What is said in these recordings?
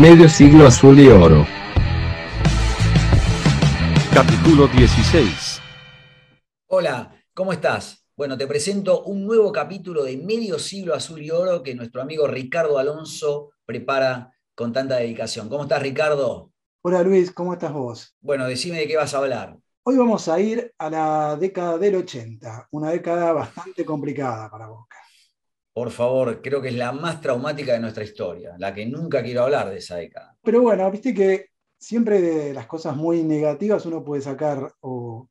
Medio siglo azul y oro. Capítulo 16. Hola, ¿cómo estás? Bueno, te presento un nuevo capítulo de Medio Siglo Azul y Oro que nuestro amigo Ricardo Alonso prepara con tanta dedicación. ¿Cómo estás, Ricardo? Hola Luis, ¿cómo estás vos? Bueno, decime de qué vas a hablar. Hoy vamos a ir a la década del 80, una década bastante complicada para Boca. Por favor, creo que es la más traumática de nuestra historia, la que nunca quiero hablar de esa década. Pero bueno, viste que siempre de las cosas muy negativas uno puede sacar o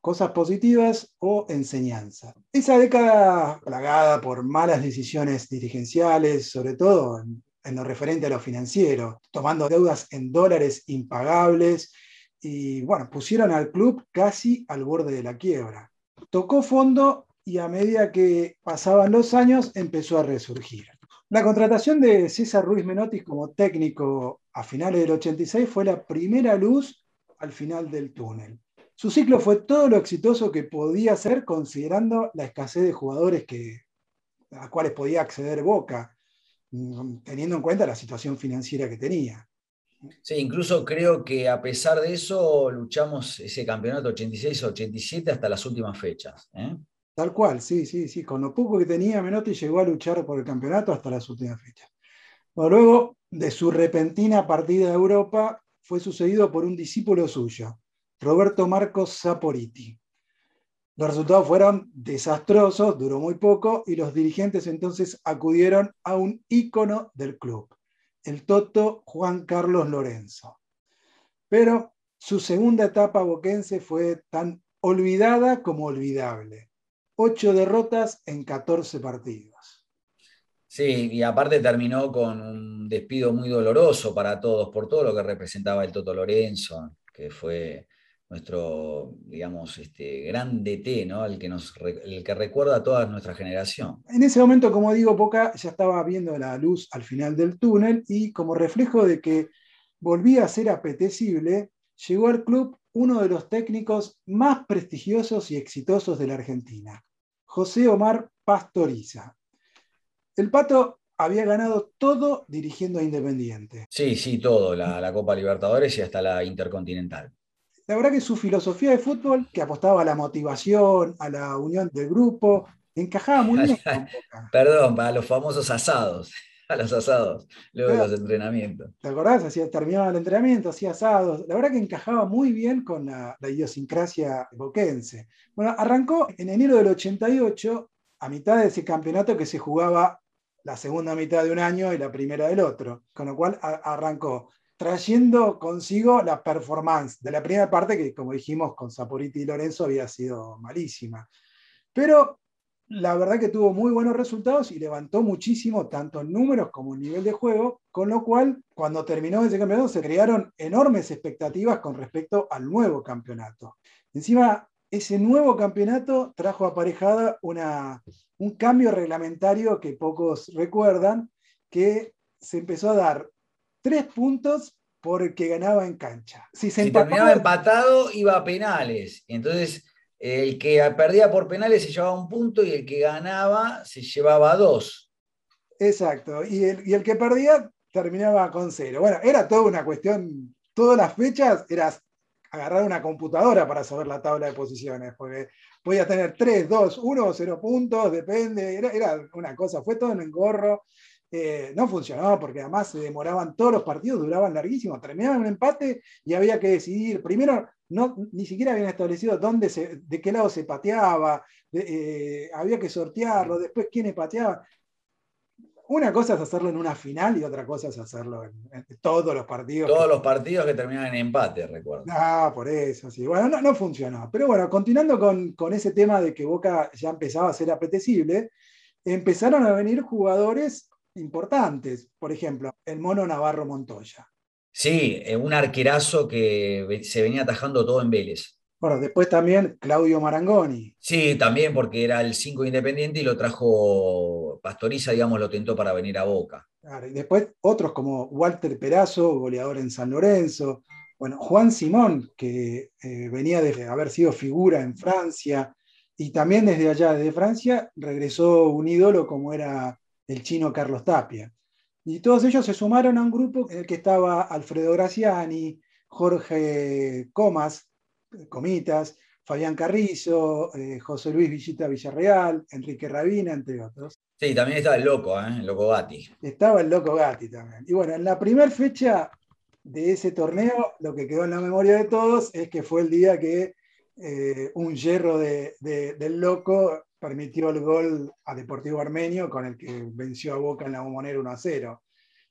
cosas positivas o enseñanza. Esa década plagada por malas decisiones dirigenciales, sobre todo en, en lo referente a lo financiero, tomando deudas en dólares impagables y bueno, pusieron al club casi al borde de la quiebra. Tocó fondo y a medida que pasaban los años empezó a resurgir. La contratación de César Ruiz Menotti como técnico a finales del 86 fue la primera luz al final del túnel. Su ciclo fue todo lo exitoso que podía ser considerando la escasez de jugadores a los cuales podía acceder Boca, mm, teniendo en cuenta la situación financiera que tenía. Sí, incluso creo que a pesar de eso luchamos ese campeonato 86-87 hasta las últimas fechas. ¿eh? Tal cual, sí, sí, sí. Con lo poco que tenía Menotti llegó a luchar por el campeonato hasta las últimas fechas. Luego de su repentina partida a Europa, fue sucedido por un discípulo suyo, Roberto Marcos Saporiti. Los resultados fueron desastrosos, duró muy poco, y los dirigentes entonces acudieron a un ícono del club, el Toto Juan Carlos Lorenzo. Pero su segunda etapa boquense fue tan olvidada como olvidable ocho derrotas en 14 partidos. Sí, y aparte terminó con un despido muy doloroso para todos por todo lo que representaba el Toto Lorenzo, que fue nuestro, digamos, este, gran DT, ¿no? el, que nos, el que recuerda a toda nuestra generación. En ese momento, como digo, Poca ya estaba viendo la luz al final del túnel y como reflejo de que volvía a ser apetecible, llegó al club uno de los técnicos más prestigiosos y exitosos de la Argentina, José Omar Pastoriza. El Pato había ganado todo dirigiendo a Independiente. Sí, sí, todo, la, la, Copa Libertadores y hasta la Intercontinental. La verdad que su filosofía de fútbol, que apostaba a la motivación, a la unión del grupo, encajaba muy bien. Perdón, para los famosos asados. a los asados, luego de los entrenamientos. ¿Te acordás? Hacía, terminaba el entrenamiento, hacía asados. La verdad que encajaba muy bien con la, la idiosincrasia boquense. Bueno, arrancó en enero del 88, a mitad de ese campeonato que se jugaba la segunda mitad de un año y la primera del otro. Con lo cual a, arrancó trayendo consigo la performance de la primera parte, que como dijimos con Saporiti y Lorenzo había sido malísima. Pero la verdad que tuvo muy buenos resultados y levantó muchísimo, tanto en números como en nivel de juego, con lo cual, cuando terminó ese campeonato, se crearon enormes expectativas con respecto al nuevo campeonato. Encima, ese nuevo campeonato trajo aparejada una, un cambio reglamentario que pocos recuerdan, que se empezó a dar tres puntos por el que ganaba en cancha. Si, se si terminaba empatado, iba a penales. Entonces el que perdía por penales se llevaba un punto y el que ganaba se llevaba dos. Exacto, y el, y el que perdía terminaba con cero. Bueno, era toda una cuestión, todas las fechas era agarrar una computadora para saber la tabla de posiciones, porque podía tener 3, 2, 1 o 0 puntos, depende, era, era, una cosa, fue todo en engorro. Eh, no funcionaba porque además se demoraban todos los partidos, duraban larguísimo, terminaban un empate y había que decidir. Primero, no, ni siquiera habían establecido dónde se, de qué lado se pateaba, eh, había que sortearlo, después quiénes pateaban. Una cosa es hacerlo en una final y otra cosa es hacerlo en, en todos los partidos. Todos que... los partidos que terminan en empate, recuerdo. Ah, por eso, sí. Bueno, no, no funcionó. Pero bueno, continuando con, con ese tema de que Boca ya empezaba a ser apetecible, empezaron a venir jugadores importantes. Por ejemplo, el mono Navarro Montoya. Sí, eh, un arquerazo que se venía atajando todo en Vélez. Bueno, después también Claudio Marangoni. Sí, también porque era el 5 independiente y lo trajo Pastoriza, digamos, lo tentó para venir a Boca. Claro, y después otros como Walter Perazo, goleador en San Lorenzo. Bueno, Juan Simón, que eh, venía de haber sido figura en Francia, y también desde allá, desde Francia, regresó un ídolo como era el chino Carlos Tapia. Y todos ellos se sumaron a un grupo en el que estaba Alfredo Graciani, Jorge Comas, Comitas, Fabián Carrizo, eh, José Luis Villita Villarreal, Enrique Rabina, entre otros. Sí, también estaba el loco, ¿eh? el loco Gatti. Estaba el loco Gatti también. Y bueno, en la primera fecha de ese torneo, lo que quedó en la memoria de todos es que fue el día que eh, un hierro de, del loco permitió el gol a Deportivo Armenio, con el que venció a Boca en la Bombonera 1 a 0.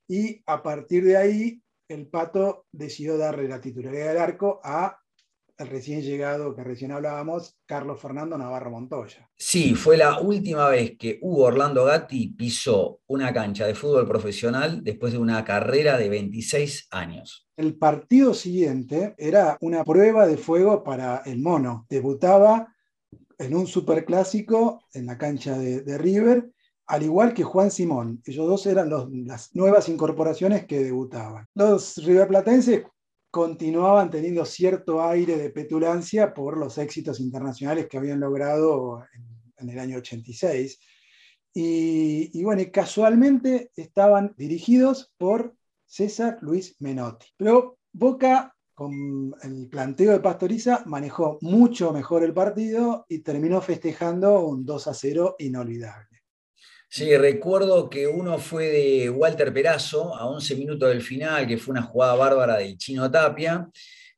Y a partir de ahí, el Pato decidió darle la titularidad del arco a el recién llegado que recién hablábamos, Carlos Fernando Navarro Montoya. Sí, fue la última vez que Hugo Orlando Gatti pisó una cancha de fútbol profesional después de una carrera de 26 años. El partido siguiente era una prueba de fuego para el mono. Debutaba en un superclásico en la cancha de, River, al igual que Juan Simón. Ellos dos eran las nuevas incorporaciones que debutaban. Los riverplatenses continuaban teniendo cierto aire de petulancia por los éxitos internacionales que habían logrado en, el año 86. Y, bueno, casualmente estaban dirigidos por César Luis Menotti. Pero Boca, con el planteo de Pastoriza, manejó mucho mejor el partido y terminó festejando un 2 a 0 inolvidable. Sí, recuerdo que uno fue de Walter Perazo a 11 minutos del final, que fue una jugada bárbara de Chino Tapia,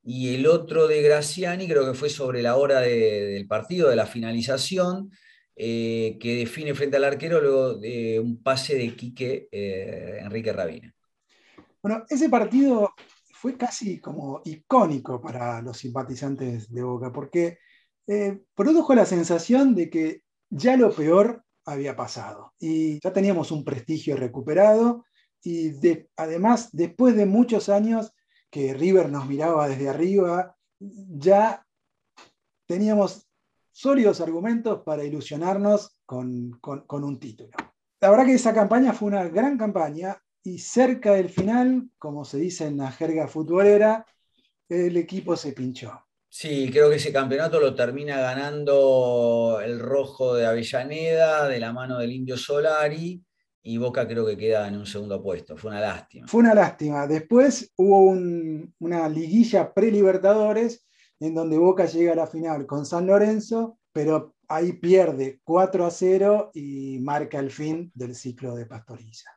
y el otro de Graciani, creo que fue sobre la hora del partido, de la finalización, eh, que define frente al arquero luego de un pase de Quique eh, Enrique Rabina. Bueno, ese partido fue casi como icónico para los simpatizantes de Boca, porque eh, produjo la sensación de que ya lo peor había pasado. Y ya teníamos un prestigio recuperado y además, después de muchos años que River nos miraba desde arriba, ya teníamos sólidos argumentos para ilusionarnos con, con un título. La verdad que esa campaña fue una gran campaña y cerca del final, como se dice en la jerga futbolera, el equipo se pinchó. Sí, creo que ese campeonato lo termina ganando el rojo de Avellaneda de la mano del Indio Solari y Boca creo que queda en un segundo puesto. Fue una lástima. Fue una lástima. Después hubo una liguilla pre-Libertadores en donde Boca llega a la final con San Lorenzo, pero ahí pierde 4 a 0 y marca el fin del ciclo de Pastoriza.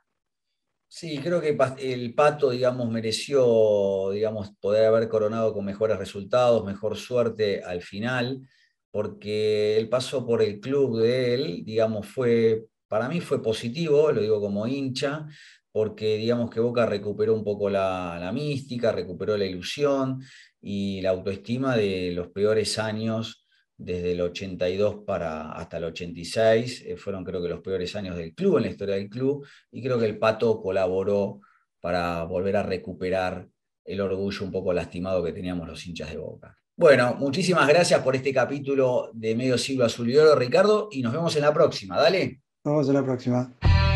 Sí, creo que el Pato, digamos, mereció, digamos, poder haber coronado con mejores resultados, mejor suerte al final, porque el paso por el club de él, digamos, fue, para mí fue positivo, lo digo como hincha, porque digamos que Boca recuperó un poco la, la mística, recuperó la ilusión y la autoestima de los peores años desde el 82 para, hasta el 86, eh, fueron creo que los peores años del club, en la historia del club, y creo que el Pato colaboró para volver a recuperar el orgullo un poco lastimado que teníamos los hinchas de Boca. Bueno, muchísimas gracias por este capítulo de Medio Siglo Azul y Ricardo, y nos vemos en la próxima. Dale. Nos vemos en la próxima.